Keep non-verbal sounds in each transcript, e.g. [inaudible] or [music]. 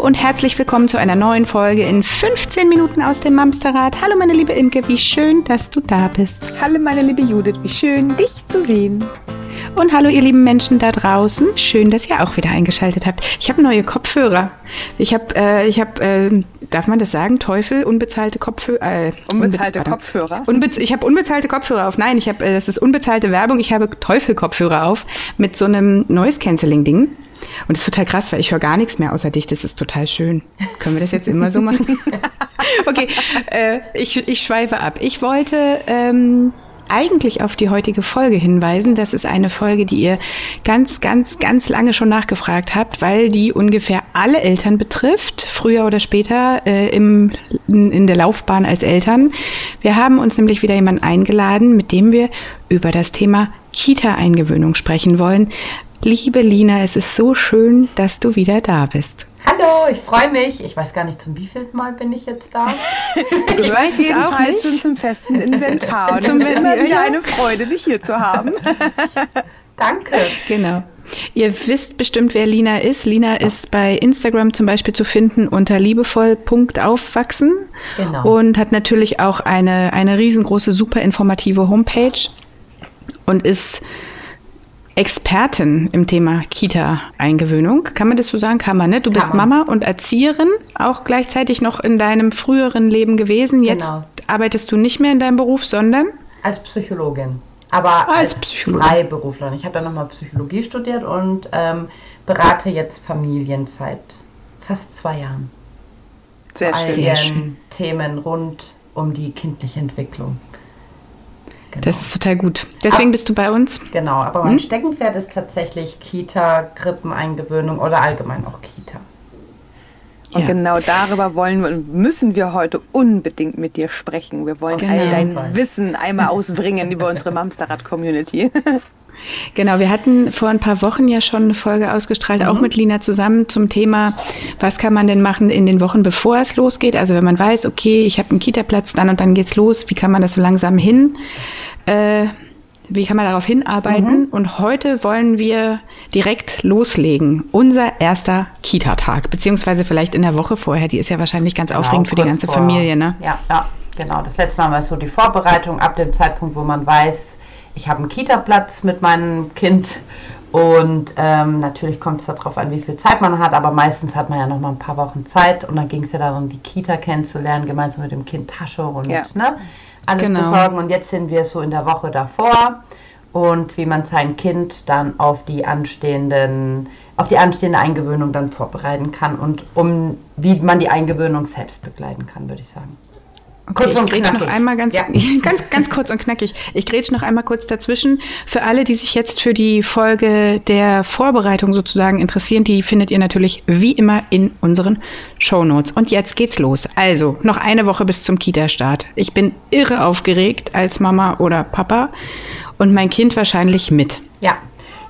Und herzlich willkommen zu einer neuen Folge in 15 Minuten aus dem Mamsterrad. Hallo meine liebe Imke, wie schön, dass du da bist. Hallo meine liebe Judith, wie schön, dich zu sehen. Und hallo ihr lieben Menschen da draußen, schön, dass ihr auch wieder eingeschaltet habt. Ich habe neue Kopfhörer. Ich habe, äh, ich habe, äh, darf man das sagen, Teufel, unbezahlte Kopfhörer. Äh, unbezahlte unbe Kopfhörer? Unbe ich habe unbezahlte Kopfhörer auf. Nein, ich habe, äh, das ist unbezahlte Werbung. Ich habe Teufel-Kopfhörer auf mit so einem Noise-Canceling-Ding. Und das ist total krass, weil ich höre gar nichts mehr außer dich. Das ist total schön. Können wir das jetzt immer so machen? [laughs] okay, äh, ich, ich schweife ab. Ich wollte ähm, eigentlich auf die heutige Folge hinweisen. Das ist eine Folge, die ihr ganz, ganz, ganz lange schon nachgefragt habt, weil die ungefähr alle Eltern betrifft, früher oder später äh, im, in der Laufbahn als Eltern. Wir haben uns nämlich wieder jemanden eingeladen, mit dem wir über das Thema Kita-Eingewöhnung sprechen wollen. Liebe Lina, es ist so schön, dass du wieder da bist. Hallo, ich freue mich. Ich weiß gar nicht, zum wievielten Mal bin ich jetzt da. Du ich weiß jedenfalls schon zum festen Inventar. [laughs] Und es ist immer wieder eine Freude, dich hier zu haben. [laughs] Danke. Genau. Ihr wisst bestimmt, wer Lina ist. Lina ist bei Instagram zum Beispiel zu finden unter liebevoll.aufwachsen genau. und hat natürlich auch eine, eine riesengroße, super informative Homepage und ist Expertin im Thema Kita-Eingewöhnung. Kann man das so sagen? Kann man, ne? Du Kann bist man. Mama und Erzieherin, auch gleichzeitig noch in deinem früheren Leben gewesen. Jetzt genau. arbeitest du nicht mehr in deinem Beruf, sondern? Als Psychologin. Aber als, als Psychologin. Freiberuflerin. Ich habe dann nochmal Psychologie studiert und ähm, berate jetzt Familien seit fast zwei Jahren. Sehr schön. Sehr schön. Themen rund um die kindliche Entwicklung. Genau. Das ist total gut. Deswegen aber, bist du bei uns. Genau, aber mein hm? Steckenpferd ist tatsächlich Kita, Grippeneingewöhnung oder allgemein auch Kita. Und ja. genau darüber wollen und müssen wir heute unbedingt mit dir sprechen. Wir wollen genau. all dein Wissen einmal ausbringen über unsere [laughs] Mamsterrad-Community. Genau, wir hatten vor ein paar Wochen ja schon eine Folge ausgestrahlt, mhm. auch mit Lina zusammen zum Thema, was kann man denn machen in den Wochen, bevor es losgeht? Also wenn man weiß, okay, ich habe einen Kita-Platz, dann und dann geht's los, wie kann man das so langsam hin? Äh, wie kann man darauf hinarbeiten? Mhm. Und heute wollen wir direkt loslegen. Unser erster Kita-Tag, beziehungsweise vielleicht in der Woche vorher. Die ist ja wahrscheinlich ganz genau, aufregend für die ganze vor. Familie, ne? Ja, ja, genau. Das letzte Mal war so die Vorbereitung ab dem Zeitpunkt, wo man weiß, ich habe einen Kita-Platz mit meinem Kind. Und ähm, natürlich kommt es darauf an, wie viel Zeit man hat, aber meistens hat man ja noch mal ein paar Wochen Zeit und dann ging es ja darum, die Kita kennenzulernen, gemeinsam mit dem Kind Tasche und ja. ne? alles genau. besorgen. Und jetzt sind wir so in der Woche davor und wie man sein Kind dann auf die anstehenden, auf die anstehende Eingewöhnung dann vorbereiten kann und um wie man die Eingewöhnung selbst begleiten kann, würde ich sagen. Okay, kurz und ich knackig. noch einmal ganz, ja. [laughs] ganz, ganz kurz und knackig. Ich grätsch noch einmal kurz dazwischen. Für alle, die sich jetzt für die Folge der Vorbereitung sozusagen interessieren, die findet ihr natürlich wie immer in unseren Show Notes. Und jetzt geht's los. Also, noch eine Woche bis zum Kita-Start. Ich bin irre aufgeregt als Mama oder Papa und mein Kind wahrscheinlich mit. Ja,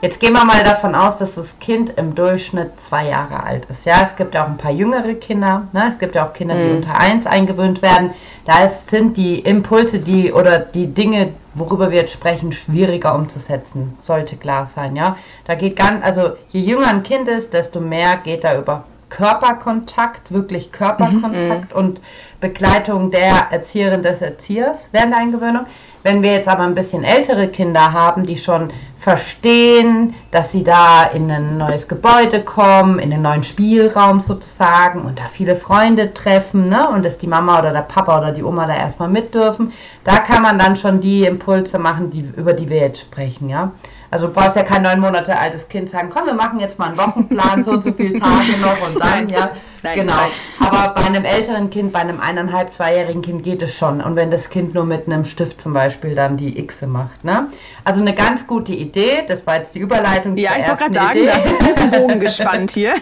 Jetzt gehen wir mal davon aus, dass das Kind im Durchschnitt zwei Jahre alt ist. Ja, es gibt ja auch ein paar jüngere Kinder. Ne? Es gibt ja auch Kinder, die mhm. unter eins eingewöhnt werden. Da ist, sind die Impulse, die oder die Dinge, worüber wir jetzt sprechen, schwieriger umzusetzen. Sollte klar sein. Ja, da geht ganz, also je jünger ein Kind ist, desto mehr geht da über Körperkontakt, wirklich Körperkontakt mhm. und Begleitung der Erzieherin des Erziehers während der Eingewöhnung. Wenn wir jetzt aber ein bisschen ältere Kinder haben, die schon verstehen, dass sie da in ein neues Gebäude kommen, in einen neuen Spielraum sozusagen und da viele Freunde treffen ne? und dass die Mama oder der Papa oder die Oma da erstmal mit dürfen, da kann man dann schon die Impulse machen, die, über die wir jetzt sprechen, ja. Also du brauchst ja kein neun Monate altes Kind sagen, komm, wir machen jetzt mal einen Wochenplan, so und so viele Tage noch und dann, [laughs] ja. Nein, genau. Nein. Aber bei einem älteren Kind, bei einem eineinhalb, zweijährigen Kind geht es schon. Und wenn das Kind nur mit einem Stift zum Beispiel dann die Xe macht, ne? Also eine ganz gute Idee. Das war jetzt die Überleitung. Ja, ich wollte gerade sagen, das ist Bogen [laughs] gespannt hier.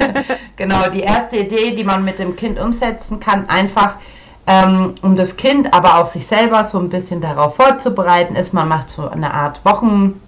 [laughs] genau, die erste Idee, die man mit dem Kind umsetzen kann, einfach ähm, um das Kind, aber auch sich selber so ein bisschen darauf vorzubereiten, ist, man macht so eine Art Wochen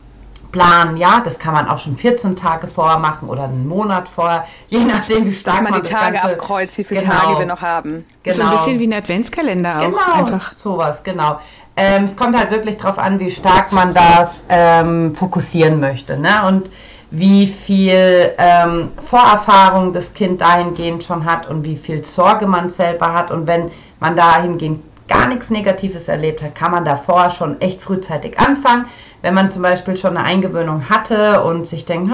planen, ja, das kann man auch schon 14 Tage vorher machen oder einen Monat vorher, [laughs] je nachdem, wie stark Dass man die Tage Ganze, abkreuzt, wie viele genau, Tage wir noch haben. Genau. So ein bisschen wie ein Adventskalender auch. Genau, einfach. sowas, genau. Ähm, es kommt halt wirklich darauf an, wie stark man das ähm, fokussieren möchte. Ne? Und wie viel ähm, Vorerfahrung das Kind dahingehend schon hat und wie viel Sorge man selber hat. Und wenn man dahingehend gar nichts Negatives erlebt hat, kann man davor schon echt frühzeitig anfangen wenn man zum Beispiel schon eine Eingewöhnung hatte und sich denkt,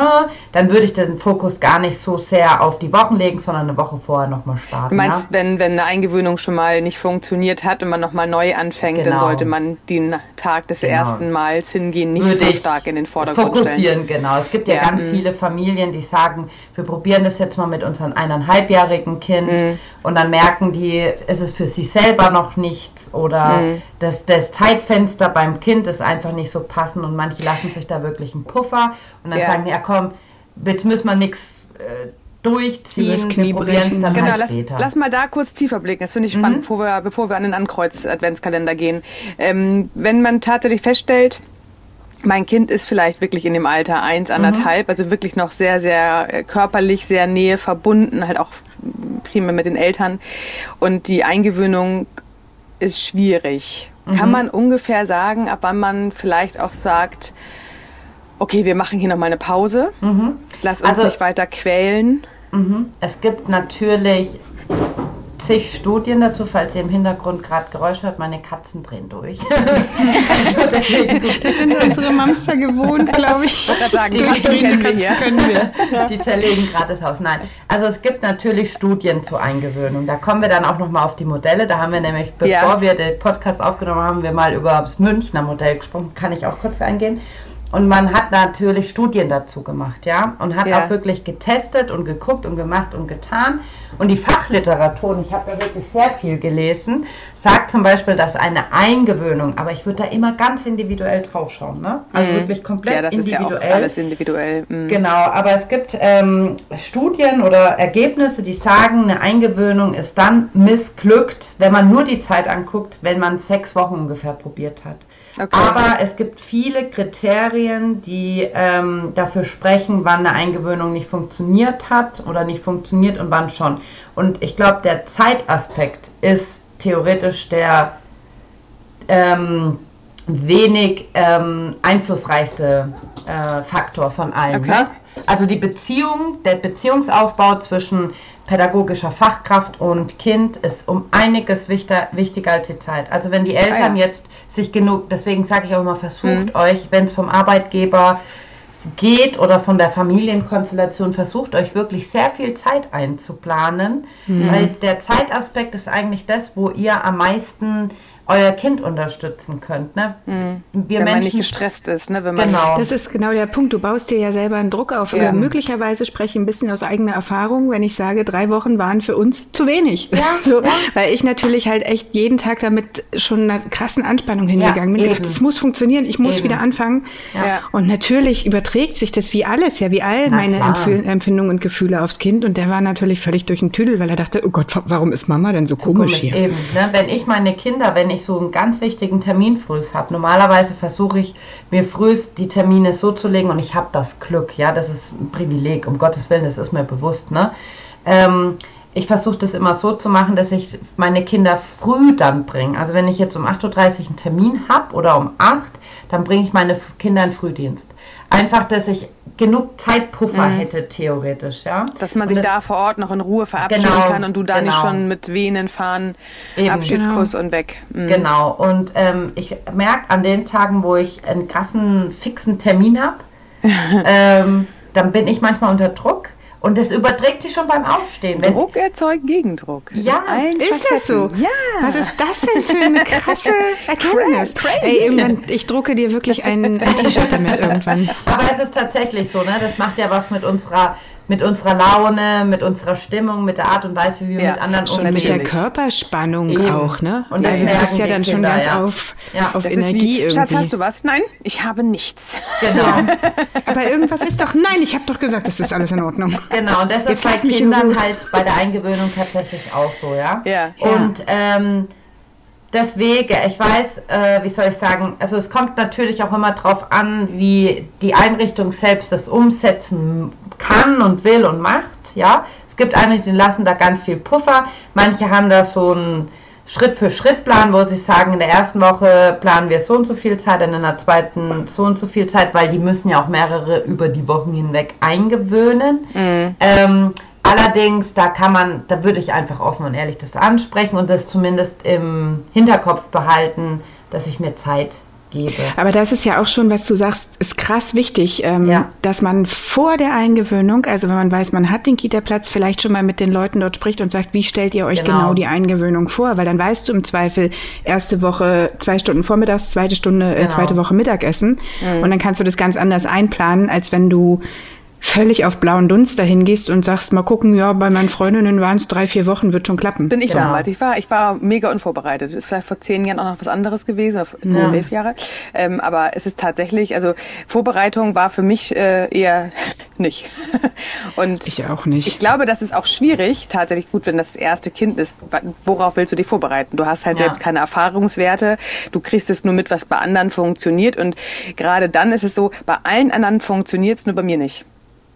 dann würde ich den Fokus gar nicht so sehr auf die Wochen legen, sondern eine Woche vorher nochmal starten. Du meinst, ja? wenn, wenn eine Eingewöhnung schon mal nicht funktioniert hat und man nochmal neu anfängt, genau. dann sollte man den Tag des genau. ersten Mals hingehen, nicht würde so stark in den Vordergrund fokussieren, stellen. genau. Es gibt ja, ja ganz mh. viele Familien, die sagen, wir probieren das jetzt mal mit unserem eineinhalbjährigen Kind mh. und dann merken die, ist es für sich selber noch nichts oder mh. das, das Zeitfenster beim Kind ist einfach nicht so passend und manche lassen sich da wirklich einen Puffer und dann ja. sagen, ja komm, jetzt müssen wir nichts äh, durchziehen, wir probieren dann genau, halt lass, lass, mal da kurz tiefer blicken, das finde ich spannend, mhm. bevor, wir, bevor wir an den Ankreuz-Adventskalender gehen. Ähm, wenn man tatsächlich feststellt, mein Kind ist vielleicht wirklich in dem Alter eins, anderthalb, mhm. also wirklich noch sehr, sehr äh, körperlich, sehr nähe verbunden, halt auch primär mit den Eltern. Und die Eingewöhnung ist schwierig. Mhm. Kann man ungefähr sagen, ab wann man vielleicht auch sagt, okay, wir machen hier nochmal eine Pause, mhm. lass uns also, nicht weiter quälen? Mhm. Es gibt natürlich zig Studien dazu, falls ihr im Hintergrund gerade Geräusche hört, meine Katzen drehen durch. [laughs] das sind unsere Mamster gewohnt, glaube ich. Ich sagen, die Katzen kennen wir hier. Können wir. Die zerlegen gerade das Haus. Nein, also es gibt natürlich Studien zur Eingewöhnung. Da kommen wir dann auch nochmal auf die Modelle. Da haben wir nämlich, bevor ja. wir den Podcast aufgenommen haben, wir mal über das Münchner Modell gesprochen. Kann ich auch kurz eingehen. Und man hat natürlich Studien dazu gemacht, ja, und hat ja. auch wirklich getestet und geguckt und gemacht und getan. Und die Fachliteratur, und ich habe da wirklich sehr viel gelesen, sagt zum Beispiel, dass eine Eingewöhnung, aber ich würde da immer ganz individuell drauf schauen, ne? Also mhm. wirklich komplett ja, das individuell. Ist ja auch alles individuell. Mhm. Genau, aber es gibt ähm, Studien oder Ergebnisse, die sagen, eine Eingewöhnung ist dann missglückt, wenn man nur die Zeit anguckt, wenn man sechs Wochen ungefähr probiert hat. Okay. Aber es gibt viele Kriterien, die ähm, dafür sprechen, wann eine Eingewöhnung nicht funktioniert hat oder nicht funktioniert und wann schon. Und ich glaube, der Zeitaspekt ist theoretisch der ähm, wenig ähm, einflussreichste äh, Faktor von allen. Okay. Ne? Also die Beziehung, der Beziehungsaufbau zwischen pädagogischer Fachkraft und Kind ist um einiges wichtiger, wichtiger als die Zeit. Also wenn die Eltern ah, ja. jetzt sich genug, deswegen sage ich auch immer, versucht mhm. euch, wenn es vom Arbeitgeber geht oder von der Familienkonstellation, versucht euch wirklich sehr viel Zeit einzuplanen, mhm. weil der Zeitaspekt ist eigentlich das, wo ihr am meisten euer Kind unterstützen könnt. Ne? Mhm. Wir wenn Menschen, man nicht gestresst ist. Ne? Wenn man genau. Das ist genau der Punkt. Du baust dir ja selber einen Druck auf. Ja. möglicherweise spreche ich ein bisschen aus eigener Erfahrung, wenn ich sage, drei Wochen waren für uns zu wenig. Ja. [laughs] so, ja. Weil ich natürlich halt echt jeden Tag damit schon einer krassen Anspannung hingegangen bin. Gedacht, es muss funktionieren, ich muss eben. wieder anfangen. Und natürlich überträgt sich das wie alles, ja, wie all Na, meine Empfindungen und Gefühle aufs Kind. Und der war natürlich völlig durch den Tüdel, weil er dachte, oh Gott, warum ist Mama denn so, so komisch, komisch hier? Eben, ne? Wenn ich meine Kinder, wenn ich ich so einen ganz wichtigen Termin frühs habe. Normalerweise versuche ich mir frühs die Termine so zu legen und ich habe das Glück, ja, das ist ein Privileg, um Gottes Willen, das ist mir bewusst, ne? Ähm, ich versuche das immer so zu machen, dass ich meine Kinder früh dann bringe. Also wenn ich jetzt um 8.30 Uhr einen Termin habe oder um 8, dann bringe ich meine Kinder in Frühdienst. Einfach, dass ich genug Zeitpuffer mhm. hätte, theoretisch, ja. Dass man sich das, da vor Ort noch in Ruhe verabschieden genau, kann und du da genau. nicht schon mit Venen fahren, Eben, Abschiedskuss genau. und weg. Mhm. Genau, und ähm, ich merke an den Tagen, wo ich einen krassen, fixen Termin habe, [laughs] ähm, dann bin ich manchmal unter Druck und das überträgt sich schon beim Aufstehen. Druck erzeugt Gegendruck. Ja, Ein ist Facetten. das so? Ja. Was ist das denn für eine [laughs] krasse Erkenntnis? Crazy. Ey, irgendwann, ich drucke dir wirklich ein, ein T-Shirt damit irgendwann. Aber es ist tatsächlich so, ne? Das macht ja was mit unserer mit unserer Laune, mit unserer Stimmung, mit der Art und Weise, wie wir ja, mit anderen umgehen. Mit der Körperspannung Eben. auch, ne? Und also das ist ja dann schon ganz ja. auf, ja. auf Energie wie, irgendwie. Schatz, hast du was? Nein, ich habe nichts. Genau. [laughs] Aber irgendwas ist doch, nein, ich habe doch gesagt, das ist alles in Ordnung. Genau, und das ist bei Kindern halt bei der Eingewöhnung tatsächlich auch so, ja? Ja. Und ähm, deswegen, ich weiß, äh, wie soll ich sagen, also es kommt natürlich auch immer darauf an, wie die Einrichtung selbst das umsetzen kann und will und macht, ja. Es gibt einige, die lassen da ganz viel Puffer, manche haben da so ein Schritt für Schritt planen, wo sie sagen, in der ersten Woche planen wir so und so viel Zeit, dann in der zweiten so und so viel Zeit, weil die müssen ja auch mehrere über die Wochen hinweg eingewöhnen. Mhm. Ähm, allerdings, da kann man, da würde ich einfach offen und ehrlich das ansprechen und das zumindest im Hinterkopf behalten, dass ich mir Zeit gebe. Aber das ist ja auch schon, was du sagst, ist krass wichtig, ähm, ja. dass man vor der Eingewöhnung, also wenn man weiß, man hat den Kita-Platz, vielleicht schon mal mit den Leuten dort spricht und sagt, wie stellt ihr euch genau, genau die Eingewöhnung vor? Weil dann weißt du im Zweifel, erste Woche zwei Stunden vormittags, zweite Stunde, äh, genau. äh, zweite Woche Mittagessen. Mhm. Und dann kannst du das ganz anders einplanen, als wenn du völlig auf blauen Dunst dahin gehst und sagst, mal gucken, ja, bei meinen Freundinnen waren es drei, vier Wochen, wird schon klappen. Bin ich genau. damals. Ich war, ich war mega unvorbereitet. Ist vielleicht vor zehn Jahren auch noch was anderes gewesen, ja. elf Jahre. Ähm, aber es ist tatsächlich, also Vorbereitung war für mich äh, eher [laughs] nicht. [laughs] und ich auch nicht. Ich glaube, das ist auch schwierig, tatsächlich gut, wenn das, das erste Kind ist. Worauf willst du dich vorbereiten? Du hast halt ja. selbst keine Erfahrungswerte. Du kriegst es nur mit, was bei anderen funktioniert. Und gerade dann ist es so, bei allen anderen funktioniert es, nur bei mir nicht.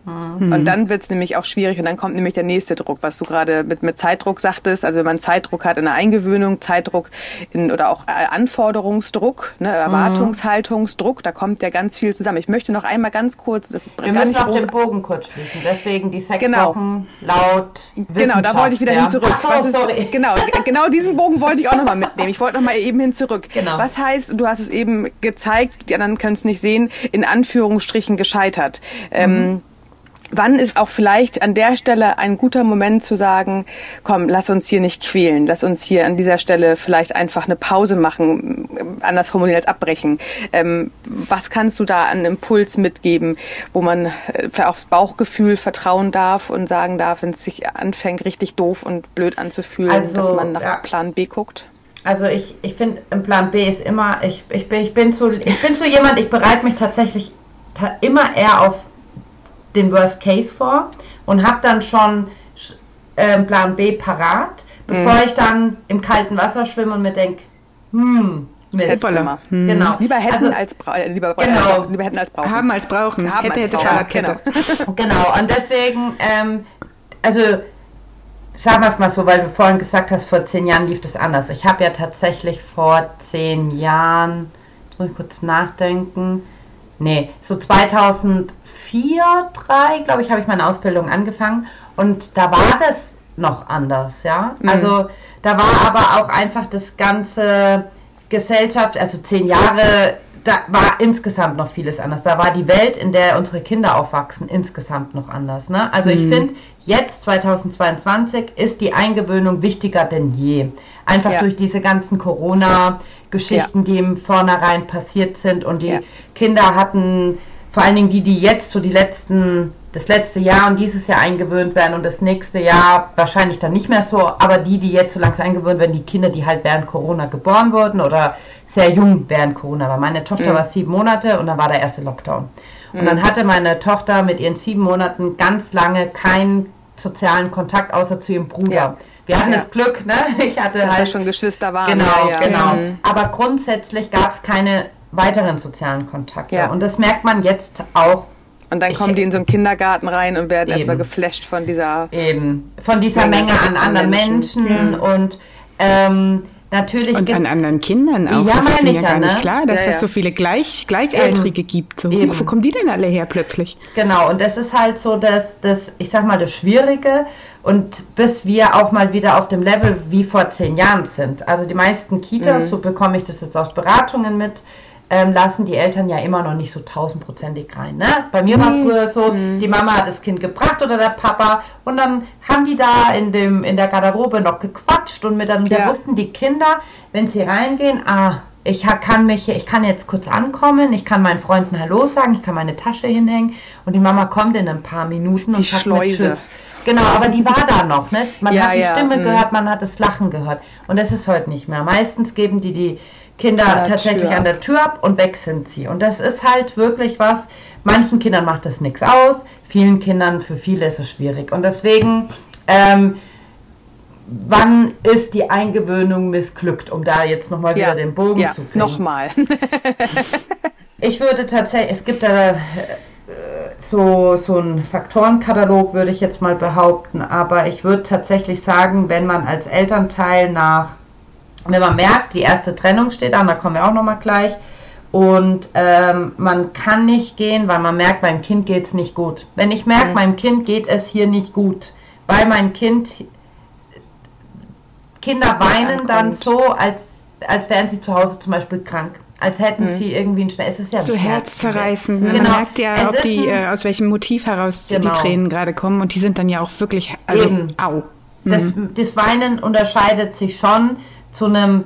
Mhm. Und dann wird es nämlich auch schwierig und dann kommt nämlich der nächste Druck, was du gerade mit, mit Zeitdruck sagtest. Also wenn man Zeitdruck hat in der Eingewöhnung, Zeitdruck in, oder auch äh, Anforderungsdruck, ne, Erwartungshaltungsdruck, da kommt ja ganz viel zusammen. Ich möchte noch einmal ganz kurz, das Wir müssen auch den Bogen kurz schließen, deswegen die sechs genau. Laut Genau, da wollte ich wieder ja. hin zurück. Was ist, genau, genau diesen Bogen wollte ich auch nochmal mitnehmen. Ich wollte nochmal eben hin zurück. Genau. Was heißt, du hast es eben gezeigt, die anderen können es nicht sehen, in Anführungsstrichen gescheitert. Ähm, mhm. Ähm, wann ist auch vielleicht an der Stelle ein guter Moment zu sagen, komm, lass uns hier nicht quälen, lass uns hier an dieser Stelle vielleicht einfach eine Pause machen, anders formuliert als abbrechen. Ähm, was kannst du da an Impuls mitgeben, wo man äh, aufs Bauchgefühl vertrauen darf und sagen darf, wenn es sich anfängt, richtig doof und blöd anzufühlen, also, dass man nach ja. Plan B guckt? Also ich, ich finde, im Plan B ist immer, ich, ich, bin, ich, bin zu, ich bin so jemand, ich bereite mich tatsächlich immer eher auf den Worst Case vor und habe dann schon äh, Plan B parat, bevor mhm. ich dann im kalten Wasser schwimme und mir denke, hm, Mist. Hm. Genau. Lieber hätten also, als bra äh, lieber, genau. lieber hätten als brauchen. Haben als brauchen. Haben hätte, hätte brauchen. Fahrradkette. Genau. [laughs] genau. Und deswegen, ähm, also sagen wir es mal so, weil du vorhin gesagt hast, vor zehn Jahren lief das anders. Ich habe ja tatsächlich vor zehn Jahren, jetzt muss ich kurz nachdenken, nee, so 2000 vier, drei, glaube ich, habe ich meine Ausbildung angefangen und da war das noch anders, ja. Mhm. Also da war aber auch einfach das ganze Gesellschaft, also zehn Jahre, da war insgesamt noch vieles anders. Da war die Welt, in der unsere Kinder aufwachsen, insgesamt noch anders. Ne? Also mhm. ich finde, jetzt 2022 ist die Eingewöhnung wichtiger denn je. Einfach ja. durch diese ganzen Corona-Geschichten, ja. die im Vornherein passiert sind und die ja. Kinder hatten vor allen Dingen die, die jetzt so die letzten, das letzte Jahr und dieses Jahr eingewöhnt werden und das nächste Jahr wahrscheinlich dann nicht mehr so, aber die, die jetzt so langsam eingewöhnt werden, die Kinder, die halt während Corona geboren wurden oder sehr jung während Corona war. Meine Tochter mhm. war sieben Monate und dann war der erste Lockdown. Und mhm. dann hatte meine Tochter mit ihren sieben Monaten ganz lange keinen sozialen Kontakt außer zu ihrem Bruder. Ja. Wir hatten ja. das Glück, ne? [laughs] Ich hatte Dass halt schon Geschwister waren. Genau, ja, genau. Mhm. Aber grundsätzlich gab es keine weiteren sozialen Kontakte. Ja. Und das merkt man jetzt auch. Und dann kommen die in so einen Kindergarten rein und werden erstmal geflasht von dieser eben von dieser Menge, Menge an anderen Menschen, Menschen. Mhm. und ähm, natürlich und an anderen Kindern auch. Ja, das ist mir ja gar ne? nicht klar, dass ja, es so viele Gleich, Gleichaltrige eben. gibt. So, wo kommen die denn alle her plötzlich? Genau, und das ist halt so, dass das, ich sag mal, das Schwierige und bis wir auch mal wieder auf dem Level wie vor zehn Jahren sind. Also die meisten Kitas, mhm. so bekomme ich das jetzt aus Beratungen mit, ähm, lassen die Eltern ja immer noch nicht so tausendprozentig rein. Ne? Bei mir war es früher so, mhm. die Mama hat das Kind gebracht oder der Papa und dann haben die da in, dem, in der Garderobe noch gequatscht und miteinander ja. wussten die Kinder, wenn sie reingehen, ah, ich kann mich, ich kann jetzt kurz ankommen, ich kann meinen Freunden Hallo sagen, ich kann meine Tasche hinhängen und die Mama kommt in ein paar Minuten die und sagt Schleuse. Genau, aber die war da noch, ne? Man ja, hat die ja, Stimme mh. gehört, man hat das Lachen gehört. Und das ist heute nicht mehr. Meistens geben die die Kinder tatsächlich Tür. an der Tür ab und weg sind sie. Und das ist halt wirklich was, manchen Kindern macht das nichts aus, vielen Kindern, für viele ist es schwierig. Und deswegen, ähm, wann ist die Eingewöhnung missglückt, um da jetzt nochmal ja. wieder den Bogen ja, zu kriegen? Nochmal. [laughs] ich würde tatsächlich, es gibt da äh, so, so einen Faktorenkatalog, würde ich jetzt mal behaupten, aber ich würde tatsächlich sagen, wenn man als Elternteil nach wenn man merkt, die erste Trennung steht an, da kommen wir auch nochmal gleich, und ähm, man kann nicht gehen, weil man merkt, meinem Kind geht es nicht gut. Wenn ich merke, mhm. meinem Kind geht es hier nicht gut, weil mein Kind, Kinder weinen dann so, als, als wären sie zu Hause zum Beispiel krank. Als hätten mhm. sie irgendwie einen Schmerz. Es ist ja so herzzerreißend. Ne? Genau. Man merkt ja, ob die, äh, aus welchem Motiv heraus genau. die Tränen gerade kommen. Und die sind dann ja auch wirklich, also, Eben. au. Mhm. Das, das Weinen unterscheidet sich schon zu einem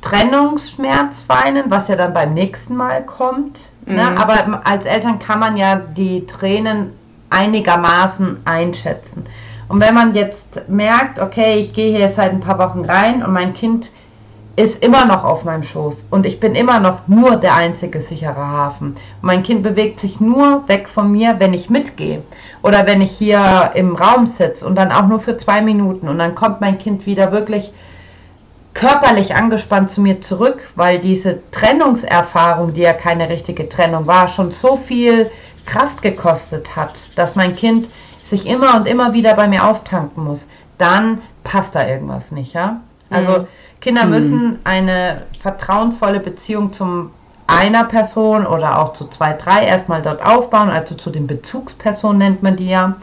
Trennungsschmerz weinen, was ja dann beim nächsten Mal kommt. Ne? Mhm. Ne? Aber als Eltern kann man ja die Tränen einigermaßen einschätzen. Und wenn man jetzt merkt, okay, ich gehe hier seit ein paar Wochen rein und mein Kind ist immer noch auf meinem Schoß und ich bin immer noch nur der einzige sichere Hafen. Und mein Kind bewegt sich nur weg von mir, wenn ich mitgehe oder wenn ich hier im Raum sitze und dann auch nur für zwei Minuten und dann kommt mein Kind wieder wirklich körperlich angespannt zu mir zurück, weil diese Trennungserfahrung, die ja keine richtige Trennung war, schon so viel Kraft gekostet hat, dass mein Kind sich immer und immer wieder bei mir auftanken muss, dann passt da irgendwas nicht, ja? Also mhm. Kinder mhm. müssen eine vertrauensvolle Beziehung zum einer Person oder auch zu zwei, drei erstmal dort aufbauen, also zu den Bezugspersonen nennt man die ja,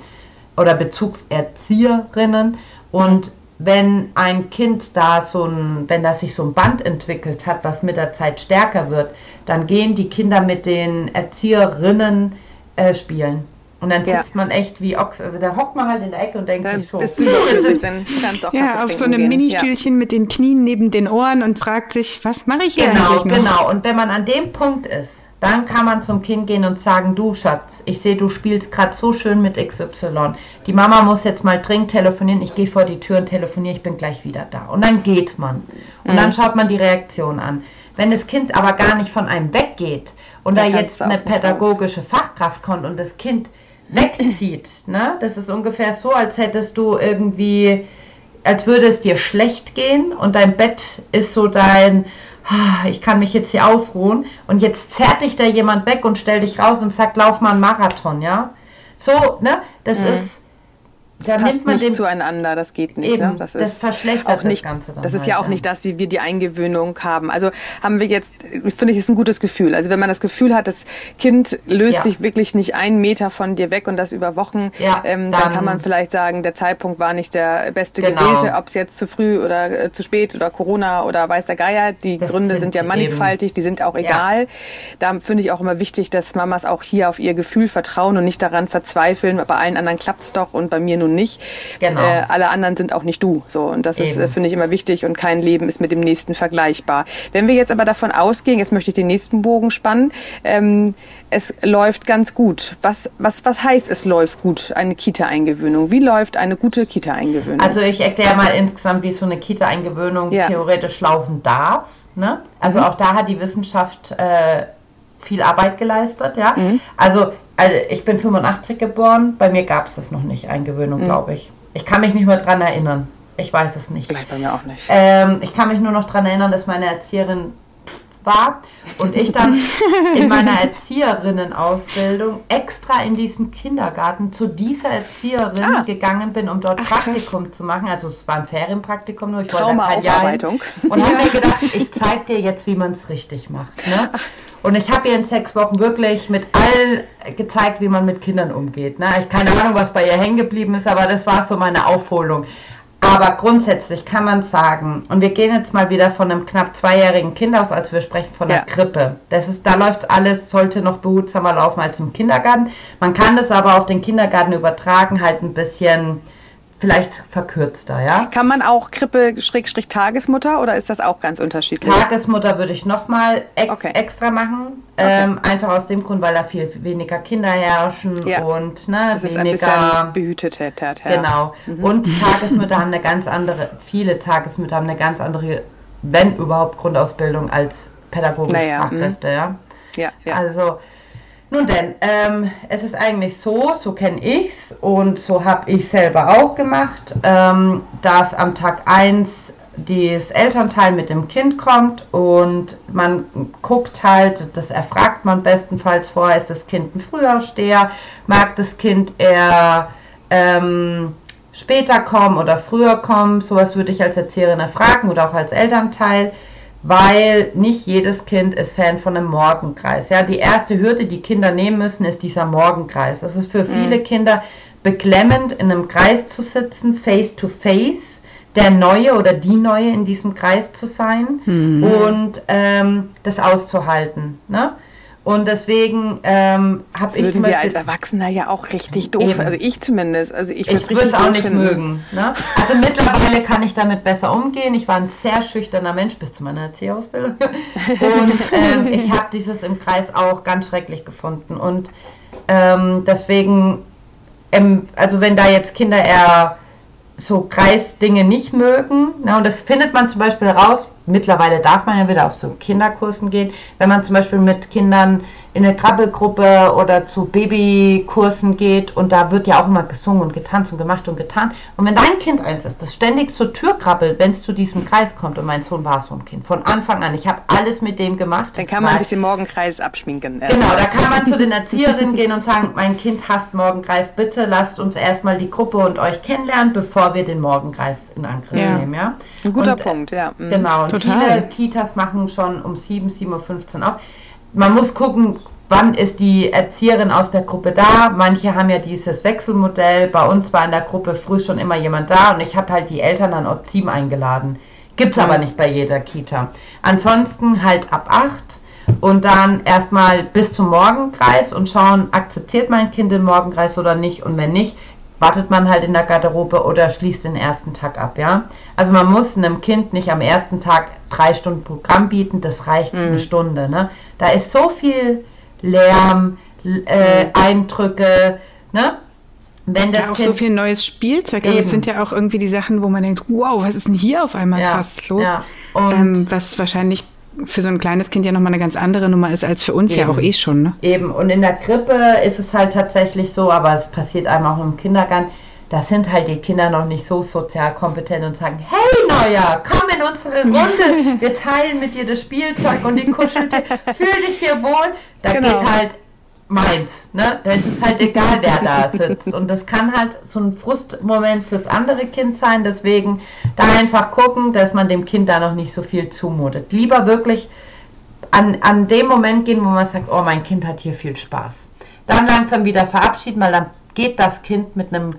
oder Bezugserzieherinnen und wenn ein Kind da so ein, wenn da sich so ein Band entwickelt hat, was mit der Zeit stärker wird, dann gehen die Kinder mit den Erzieherinnen äh, spielen. Und dann sitzt ja. man echt wie Ochs, da hockt man halt in der Ecke und denkt sich so. Ist überflüssig, dann [laughs] kannst auch Ja, auf so einem Ministühlchen ja. mit den Knien neben den Ohren und fragt sich, was mache ich hier genau, eigentlich noch? Genau, und wenn man an dem Punkt ist, dann kann man zum Kind gehen und sagen, du Schatz, ich sehe, du spielst gerade so schön mit XY. Die Mama muss jetzt mal dringend telefonieren, ich gehe vor die Tür und telefoniere, ich bin gleich wieder da. Und dann geht man. Und mhm. dann schaut man die Reaktion an. Wenn das Kind aber gar nicht von einem weggeht und da jetzt eine pädagogische raus. Fachkraft kommt und das Kind wegzieht, [clears throat] ne? das ist ungefähr so, als hättest du irgendwie, als würde es dir schlecht gehen und dein Bett ist so dein ich kann mich jetzt hier ausruhen und jetzt zerrt dich da jemand weg und stell dich raus und sagt, lauf mal einen Marathon, ja? So, ne? Das mhm. ist das da passt nicht zueinander, das geht nicht. Ne? Eben, ne? das, das verschlechtert auch nicht, das Ganze. Dann das ist halt, ja auch nicht das, wie wir die Eingewöhnung haben. Also haben wir jetzt, finde ich, ist ein gutes Gefühl. Also wenn man das Gefühl hat, das Kind löst ja. sich wirklich nicht einen Meter von dir weg und das über Wochen, ja, ähm, dann, dann, kann man vielleicht sagen, der Zeitpunkt war nicht der beste genau. gewählte, ob es jetzt zu früh oder äh, zu spät oder Corona oder weiß der Geier. Die das Gründe sind ja mannigfaltig, eben. die sind auch egal. Ja. Da finde ich auch immer wichtig, dass Mamas auch hier auf ihr Gefühl vertrauen und nicht daran verzweifeln, bei allen anderen klappt es doch und bei mir nun nicht. Genau. Äh, alle anderen sind auch nicht du. So und das Eben. ist äh, finde ich immer wichtig und kein Leben ist mit dem nächsten vergleichbar. Wenn wir jetzt aber davon ausgehen, jetzt möchte ich den nächsten Bogen spannen. Ähm, es läuft ganz gut. Was, was, was heißt, es läuft gut, eine Kita-Eingewöhnung? Wie läuft eine gute Kita-Eingewöhnung? Also ich erkläre mal insgesamt, wie so eine Kita-Eingewöhnung ja. theoretisch laufen darf. Ne? Also mhm. auch da hat die Wissenschaft äh, viel Arbeit geleistet. Ja? Mhm. Also also ich bin 85 geboren, bei mir gab es das noch nicht, Eingewöhnung, mhm. glaube ich. Ich kann mich nicht mehr dran erinnern. Ich weiß es nicht. Vielleicht bei mir auch nicht. Ähm, ich kann mich nur noch dran erinnern, dass meine Erzieherin war und ich dann in meiner [laughs] Erzieherinnenausbildung extra in diesen Kindergarten zu dieser Erzieherin ah. gegangen bin, um dort Ach, Praktikum krass. zu machen. Also es war ein Ferienpraktikum, nur ich Traumaaufarbeitung. Und habe mir gedacht, ich zeige dir jetzt, wie man es richtig macht. Ne? Und ich habe ihr in sechs Wochen wirklich mit allen gezeigt, wie man mit Kindern umgeht. Ne? Ich keine Ahnung, was bei ihr hängen geblieben ist, aber das war so meine Aufholung. Aber grundsätzlich kann man sagen, und wir gehen jetzt mal wieder von einem knapp zweijährigen Kind aus, als wir sprechen von der ja. Grippe. Das ist, da läuft alles, sollte noch behutsamer laufen als im Kindergarten. Man kann das aber auf den Kindergarten übertragen, halt ein bisschen vielleicht verkürzter, ja. Kann man auch Krippe Schrägstrich Tagesmutter oder ist das auch ganz unterschiedlich? Tagesmutter würde ich nochmal ex okay. extra machen. Okay. Ähm, einfach aus dem Grund, weil da viel weniger Kinder herrschen ja. und ne, das weniger ist ein Behütetät. Ja. Genau. Mhm. Und Tagesmütter haben eine ganz andere, viele Tagesmütter haben eine ganz andere, wenn überhaupt, Grundausbildung als pädagogische naja, Fachkräfte, mhm. ja. Ja, ja. Also nun denn, ähm, es ist eigentlich so, so kenne ich es und so habe ich selber auch gemacht, ähm, dass am Tag 1 das Elternteil mit dem Kind kommt und man guckt halt, das erfragt man bestenfalls vorher, ist das Kind ein Frühaufsteher, mag das Kind eher ähm, später kommen oder früher kommen. Sowas würde ich als Erzieherin erfragen oder auch als Elternteil, weil nicht jedes Kind ist Fan von einem Morgenkreis. Ja, die erste Hürde, die Kinder nehmen müssen, ist dieser Morgenkreis. Das ist für viele mhm. Kinder beklemmend, in einem Kreis zu sitzen, face to face, der Neue oder die Neue in diesem Kreis zu sein mhm. und ähm, das auszuhalten. Ne? Und deswegen ähm, habe ich. Würden wir als Erwachsener ja auch richtig doof. Eben. Also ich zumindest. Also ich würde es auch nicht finden. mögen. Ne? Also mittlerweile kann ich damit besser umgehen. Ich war ein sehr schüchterner Mensch bis zu meiner Erzieherausbildung. [laughs] Und ähm, ich habe dieses im Kreis auch ganz schrecklich gefunden. Und ähm, deswegen, ähm, also wenn da jetzt Kinder eher so Kreisdinge nicht mögen, ne, und das findet man zum Beispiel raus, mittlerweile darf man ja wieder auf so Kinderkursen gehen, wenn man zum Beispiel mit Kindern in eine Krabbelgruppe oder zu Babykursen geht und da wird ja auch immer gesungen und getanzt und gemacht und getan. Und wenn dein Kind eins ist, das ständig zur Tür krabbelt, wenn es zu diesem Kreis kommt, und mein Sohn war so ein Kind, von Anfang an, ich habe alles mit dem gemacht. Dann kann man sich den Morgenkreis abschminken. Genau, da kann man zu den Erzieherinnen [laughs] gehen und sagen, mein Kind hasst Morgenkreis, bitte lasst uns erstmal die Gruppe und euch kennenlernen, bevor wir den Morgenkreis in Angriff ja. nehmen. Ja? Ein guter und, äh, Punkt, ja. Mhm. Genau, und Total. viele Kitas machen schon um 7, 7.15 Uhr auf man muss gucken, wann ist die Erzieherin aus der Gruppe da. Manche haben ja dieses Wechselmodell. Bei uns war in der Gruppe früh schon immer jemand da und ich habe halt die Eltern an Optim eingeladen. Gibt es aber nicht bei jeder Kita. Ansonsten halt ab 8 und dann erstmal bis zum Morgenkreis und schauen, akzeptiert mein Kind den Morgenkreis oder nicht und wenn nicht, wartet man halt in der Garderobe oder schließt den ersten Tag ab, ja. Also man muss einem Kind nicht am ersten Tag drei Stunden Programm bieten, das reicht mhm. eine Stunde, ne. Da ist so viel Lärm, äh, mhm. Eindrücke, ne. Wenn das ja, auch kind so viel neues Spielzeug. Also es sind ja auch irgendwie die Sachen, wo man denkt, wow, was ist denn hier auf einmal ja, krass los? Ja. Ähm, was wahrscheinlich für so ein kleines Kind ja nochmal eine ganz andere Nummer ist als für uns Eben. ja auch eh schon. Ne? Eben, und in der Krippe ist es halt tatsächlich so, aber es passiert einem auch im Kindergarten, da sind halt die Kinder noch nicht so sozial kompetent und sagen, hey Neuer, komm in unsere [laughs] Runde, wir teilen mit dir das Spielzeug und die Kuscheltiere, fühl dich hier wohl. Da genau. geht halt meins. Ne? Da ist halt egal, wer da [laughs] sitzt. Und das kann halt so ein Frustmoment fürs andere Kind sein. Deswegen da einfach gucken, dass man dem Kind da noch nicht so viel zumutet. Lieber wirklich an, an dem Moment gehen, wo man sagt, oh, mein Kind hat hier viel Spaß. Dann langsam wieder verabschieden, weil dann geht das Kind mit einem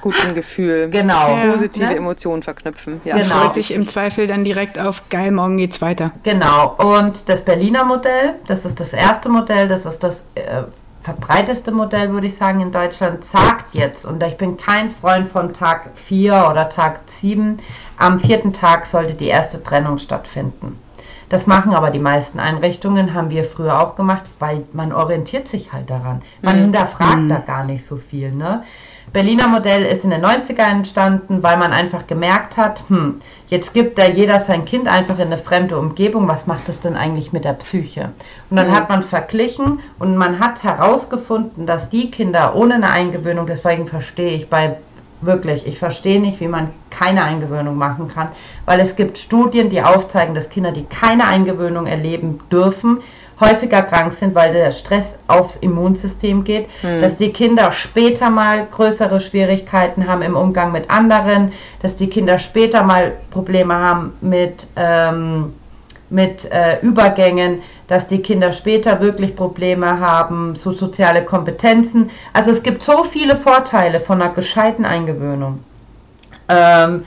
guten Gefühl, genau, positive ne? Emotionen verknüpfen. Ja, genau. freut sich im Zweifel dann direkt auf geil, morgen geht's weiter. Genau. Und das Berliner Modell, das ist das erste Modell, das ist das äh, verbreiteste Modell, würde ich sagen, in Deutschland, sagt jetzt, und ich bin kein Freund von Tag 4 oder Tag 7, am vierten Tag sollte die erste Trennung stattfinden. Das machen aber die meisten Einrichtungen, haben wir früher auch gemacht, weil man orientiert sich halt daran. Man mhm. hinterfragt mhm. da gar nicht so viel. Ne? Berliner Modell ist in den 90er entstanden, weil man einfach gemerkt hat, hm, jetzt gibt da jeder sein Kind einfach in eine fremde Umgebung, was macht das denn eigentlich mit der Psyche? Und dann mhm. hat man verglichen und man hat herausgefunden, dass die Kinder ohne eine Eingewöhnung, deswegen verstehe ich bei Wirklich, ich verstehe nicht, wie man keine Eingewöhnung machen kann, weil es gibt Studien, die aufzeigen, dass Kinder, die keine Eingewöhnung erleben dürfen, häufiger krank sind, weil der Stress aufs Immunsystem geht, hm. dass die Kinder später mal größere Schwierigkeiten haben im Umgang mit anderen, dass die Kinder später mal Probleme haben mit, ähm, mit äh, Übergängen, dass die Kinder später wirklich Probleme haben, so soziale Kompetenzen. Also es gibt so viele Vorteile von einer gescheiten Eingewöhnung. Ähm,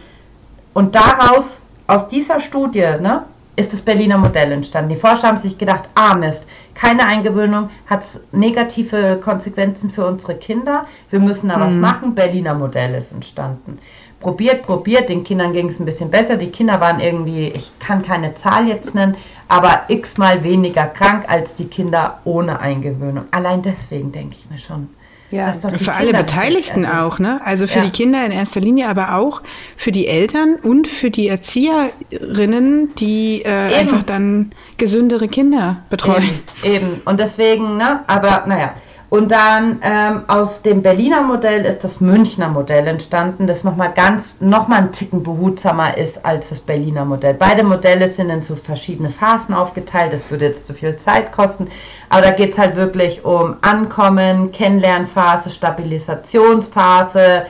und daraus, aus dieser Studie, ne, ist das Berliner Modell entstanden. Die Forscher haben sich gedacht, ah Mist, keine Eingewöhnung hat negative Konsequenzen für unsere Kinder. Wir müssen da mhm. was machen. Berliner Modell ist entstanden. Probiert, probiert, den Kindern ging es ein bisschen besser. Die Kinder waren irgendwie, ich kann keine Zahl jetzt nennen, aber x-mal weniger krank als die Kinder ohne Eingewöhnung. Allein deswegen denke ich mir schon. Ja, für Kinder alle Beteiligten also, auch, ne? Also für ja. die Kinder in erster Linie, aber auch für die Eltern und für die Erzieherinnen, die äh, einfach dann gesündere Kinder betreuen. Eben, eben. Und deswegen, ne? Aber naja, und dann ähm, aus dem Berliner Modell ist das Münchner Modell entstanden, das nochmal ganz, nochmal ein Ticken behutsamer ist als das Berliner Modell. Beide Modelle sind in so verschiedene Phasen aufgeteilt, das würde jetzt zu viel Zeit kosten, aber da geht es halt wirklich um Ankommen, Kennenlernphase, Stabilisationsphase,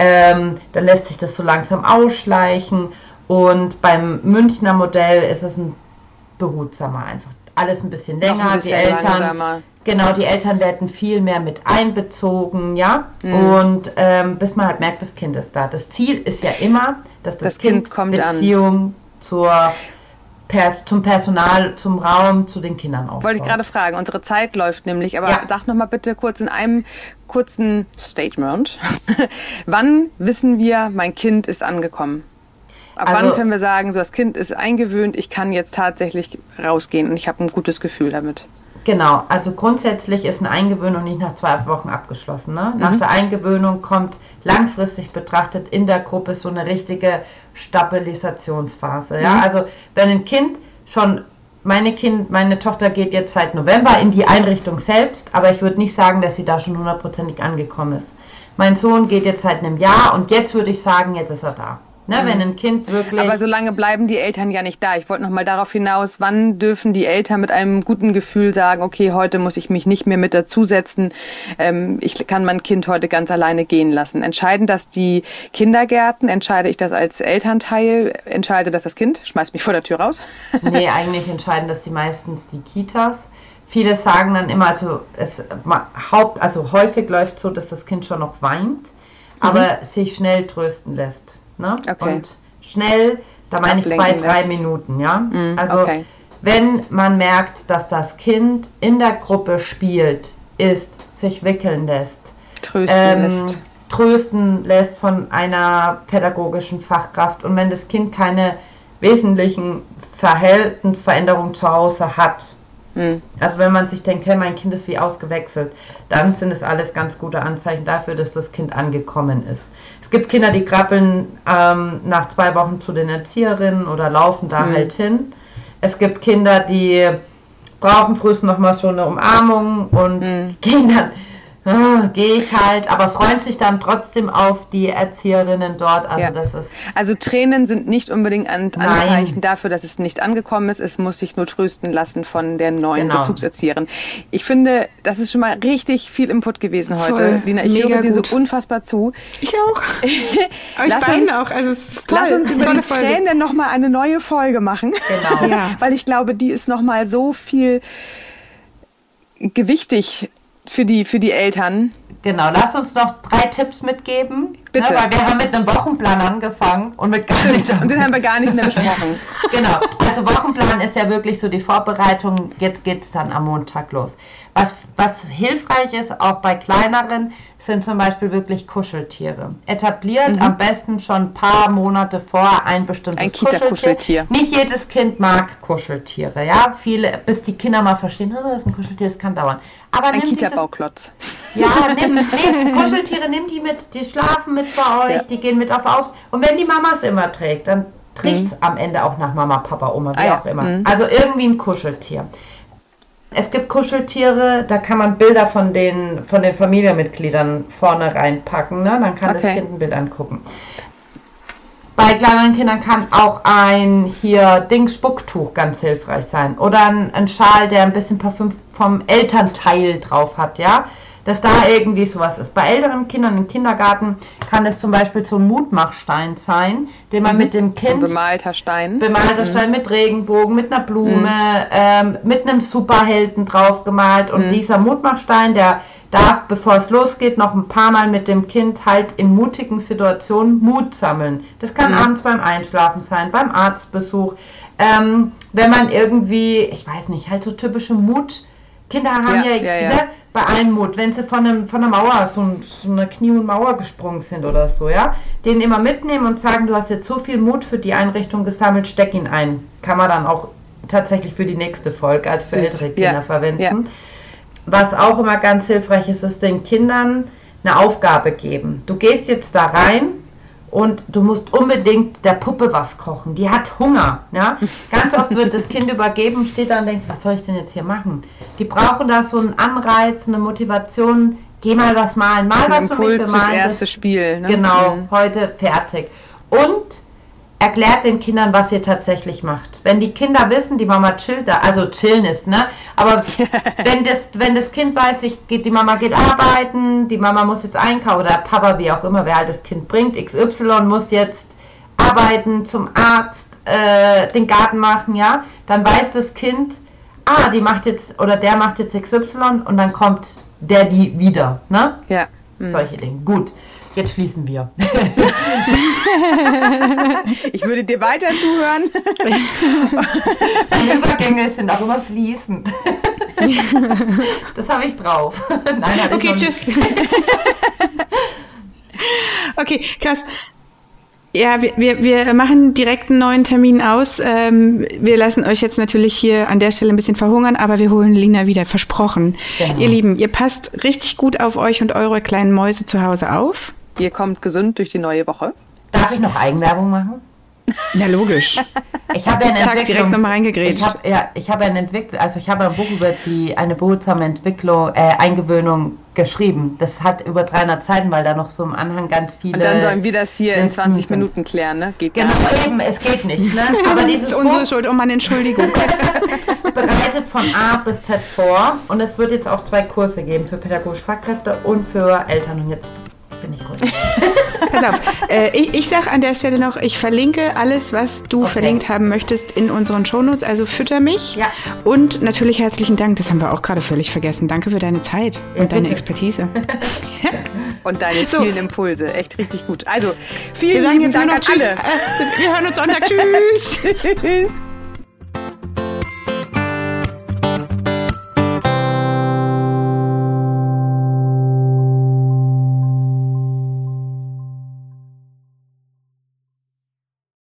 Ähm, dann lässt sich das so langsam ausschleichen. Und beim Münchner Modell ist es ein behutsamer einfach. Alles ein bisschen länger. Ein bisschen die Eltern, langsamer. Genau, die Eltern werden viel mehr mit einbezogen, ja. Mhm. Und ähm, bis man halt merkt, das Kind ist da. Das Ziel ist ja immer, dass das, das Kind, kind Beziehung an. zur Pers zum Personal, zum Raum, zu den Kindern aufbaut. Wollte ich gerade fragen. Unsere Zeit läuft nämlich, aber ja. sag noch mal bitte kurz in einem kurzen Statement. [laughs] wann wissen wir, mein Kind ist angekommen? Ab also, wann können wir sagen, so das Kind ist eingewöhnt, ich kann jetzt tatsächlich rausgehen und ich habe ein gutes Gefühl damit? Genau, also grundsätzlich ist eine Eingewöhnung nicht nach zwei Wochen abgeschlossen. Ne? Mhm. Nach der Eingewöhnung kommt langfristig betrachtet in der Gruppe so eine richtige Stabilisationsphase. Ja? Mhm. Also wenn ein Kind schon, meine Kind, meine Tochter geht jetzt seit November in die Einrichtung selbst, aber ich würde nicht sagen, dass sie da schon hundertprozentig angekommen ist. Mein Sohn geht jetzt seit einem Jahr und jetzt würde ich sagen, jetzt ist er da. Ne, mhm. Wenn ein Kind wirklich. Aber so lange bleiben die Eltern ja nicht da. Ich wollte noch mal darauf hinaus, wann dürfen die Eltern mit einem guten Gefühl sagen, okay, heute muss ich mich nicht mehr mit dazusetzen. Ähm, ich kann mein Kind heute ganz alleine gehen lassen. Entscheiden das die Kindergärten? Entscheide ich das als Elternteil? Entscheide das das Kind? Schmeißt mich vor der Tür raus? [laughs] nee, eigentlich entscheiden das die meistens die Kitas. Viele sagen dann immer, also es haupt, also häufig läuft so, dass das Kind schon noch weint, aber mhm. sich schnell trösten lässt. Ne? Okay. Und schnell, da meine ich zwei, drei lässt. Minuten, ja. Mm, also okay. wenn man merkt, dass das Kind in der Gruppe spielt, ist, sich wickeln lässt, trösten ähm, lässt. Trösten lässt von einer pädagogischen Fachkraft und wenn das Kind keine wesentlichen Verhältnisveränderungen zu Hause hat, hm. also wenn man sich denkt, hey, mein Kind ist wie ausgewechselt, dann sind es alles ganz gute Anzeichen dafür, dass das Kind angekommen ist. Es gibt Kinder, die krabbeln ähm, nach zwei Wochen zu den Erzieherinnen oder laufen da mhm. halt hin. Es gibt Kinder, die brauchen frühestens noch mal so eine Umarmung und mhm. [laughs] gehen dann gehe ich halt, aber freuen sich dann trotzdem auf die Erzieherinnen dort. Also ja. das ist. Also Tränen sind nicht unbedingt ein Anzeichen Nein. dafür, dass es nicht angekommen ist. Es muss sich nur trösten lassen von der neuen genau. Bezugserzieherin. Ich finde, das ist schon mal richtig viel Input gewesen heute. Voll. Lina, ich Mega höre dir so unfassbar zu. Ich auch. [laughs] lass, uns, auch. Also lass uns über die Folge. Tränen noch mal eine neue Folge machen. Genau. ja. [laughs] Weil ich glaube, die ist noch mal so viel gewichtig für die, für die Eltern. Genau, lass uns noch drei Tipps mitgeben. Bitte. Ne, weil wir haben mit einem Wochenplan angefangen und mit gar nicht. Und den haben wir gar nicht mehr besprochen. [laughs] genau, also Wochenplan ist ja wirklich so die Vorbereitung. Jetzt geht es dann am Montag los. Was, was hilfreich ist, auch bei kleineren, sind zum Beispiel wirklich Kuscheltiere. Etabliert mhm. am besten schon ein paar Monate vor ein bestimmtes ein Kuscheltier. Nicht jedes Kind mag Kuscheltiere, ja. Viele, bis die Kinder mal verstehen, oh, das ist ein Kuscheltier, das kann dauern. Aber ein Kita-Bauklotz. Ja, [laughs] nimm, nimm, Kuscheltiere, nimm die mit, die schlafen mit bei euch, ja. die gehen mit auf Aus. Und wenn die Mama es immer trägt, dann trägt es mhm. am Ende auch nach Mama, Papa, Oma, wie ah, auch immer. Mhm. Also irgendwie ein Kuscheltier. Es gibt Kuscheltiere, da kann man Bilder von den, von den Familienmitgliedern vorne reinpacken, ne? dann kann okay. das Kind ein Bild angucken. Bei kleineren Kindern kann auch ein hier Ding Spucktuch ganz hilfreich sein. Oder ein, ein Schal, der ein bisschen Parfüm vom Elternteil drauf hat, ja dass da irgendwie sowas ist. Bei älteren Kindern im Kindergarten kann es zum Beispiel so ein Mutmachstein sein, den man mhm. mit dem Kind. Ein bemalter Stein. Bemalter mhm. Stein mit Regenbogen, mit einer Blume, mhm. ähm, mit einem Superhelden drauf gemalt. Und mhm. dieser Mutmachstein, der darf, bevor es losgeht, noch ein paar Mal mit dem Kind halt in mutigen Situationen Mut sammeln. Das kann mhm. abends beim Einschlafen sein, beim Arztbesuch. Ähm, wenn man irgendwie, ich weiß nicht, halt so typische Mut. Kinder haben ja, ja, ja, ja. Bei Almut, wenn sie von, einem, von einer Mauer, so, so einer Knie- und Mauer gesprungen sind oder so, ja, den immer mitnehmen und sagen, du hast jetzt so viel Mut für die Einrichtung gesammelt, steck ihn ein. Kann man dann auch tatsächlich für die nächste Folge als für ältere Kinder ja. verwenden. Ja. Was auch immer ganz hilfreich ist, ist den Kindern eine Aufgabe geben. Du gehst jetzt da rein und du musst unbedingt der Puppe was kochen. Die hat Hunger. Ja? [laughs] Ganz oft wird das Kind übergeben, steht da und denkt, was soll ich denn jetzt hier machen? Die brauchen da so einen Anreiz, eine Motivation. Geh mal was malen, mal was Impuls für mich fürs erste Spiel. Ne? Genau, mhm. heute fertig. Und erklärt den Kindern, was ihr tatsächlich macht. Wenn die Kinder wissen, die Mama chillt da, also chillen ist, ne? Aber [laughs] wenn das, wenn das Kind weiß, ich geht, die Mama geht arbeiten, die Mama muss jetzt einkaufen oder Papa, wie auch immer, wer halt das Kind bringt, XY muss jetzt arbeiten, zum Arzt, äh, den Garten machen, ja, dann weiß das Kind, ah, die macht jetzt oder der macht jetzt XY und dann kommt der die wieder, ne? Ja. Mhm. Solche Dinge. Gut. Jetzt schließen wir. [laughs] ich würde dir weiter zuhören. Meine Übergänge sind auch immer fließend. [laughs] Das habe ich drauf. Nein, okay, tschüss. [laughs] okay, krass. Ja, wir, wir, wir machen direkt einen neuen Termin aus. Ähm, wir lassen euch jetzt natürlich hier an der Stelle ein bisschen verhungern, aber wir holen Lina wieder, versprochen. Genau. Ihr Lieben, ihr passt richtig gut auf euch und eure kleinen Mäuse zu Hause auf. Ihr kommt gesund durch die neue Woche. Darf ich noch Eigenwerbung machen? Na logisch. Ich habe ja direkt nochmal reingegrätscht. Ich habe ja, ich habe eine Entwicklung, also ich habe ein Buch über die eine behutsame Entwicklung, äh, Eingewöhnung geschrieben. Das hat über 300 Seiten, weil da noch so im Anhang ganz viele. Und dann sollen wir das hier in 20 Minuten klären, ne? Geht genau, eben, es geht nicht. Ne? [laughs] Aber dieses das ist unsere Buch Schuld, um eine Entschuldigung. [laughs] bereitet von A bis Z vor und es wird jetzt auch zwei Kurse geben für pädagogische Fachkräfte und für Eltern. Und jetzt bin ich ruhig. [laughs] Pass auf, äh, ich, ich sage an der Stelle noch, ich verlinke alles, was du okay. verlinkt haben möchtest, in unseren Shownotes. Also fütter mich. Ja. Und natürlich herzlichen Dank, das haben wir auch gerade völlig vergessen. Danke für deine Zeit ja, und deine Expertise. [laughs] und deine so. vielen Impulse. Echt richtig gut. Also, vielen lieben Dank an alle. [laughs] Wir hören uns Sonntag. Tschüss. Tschüss.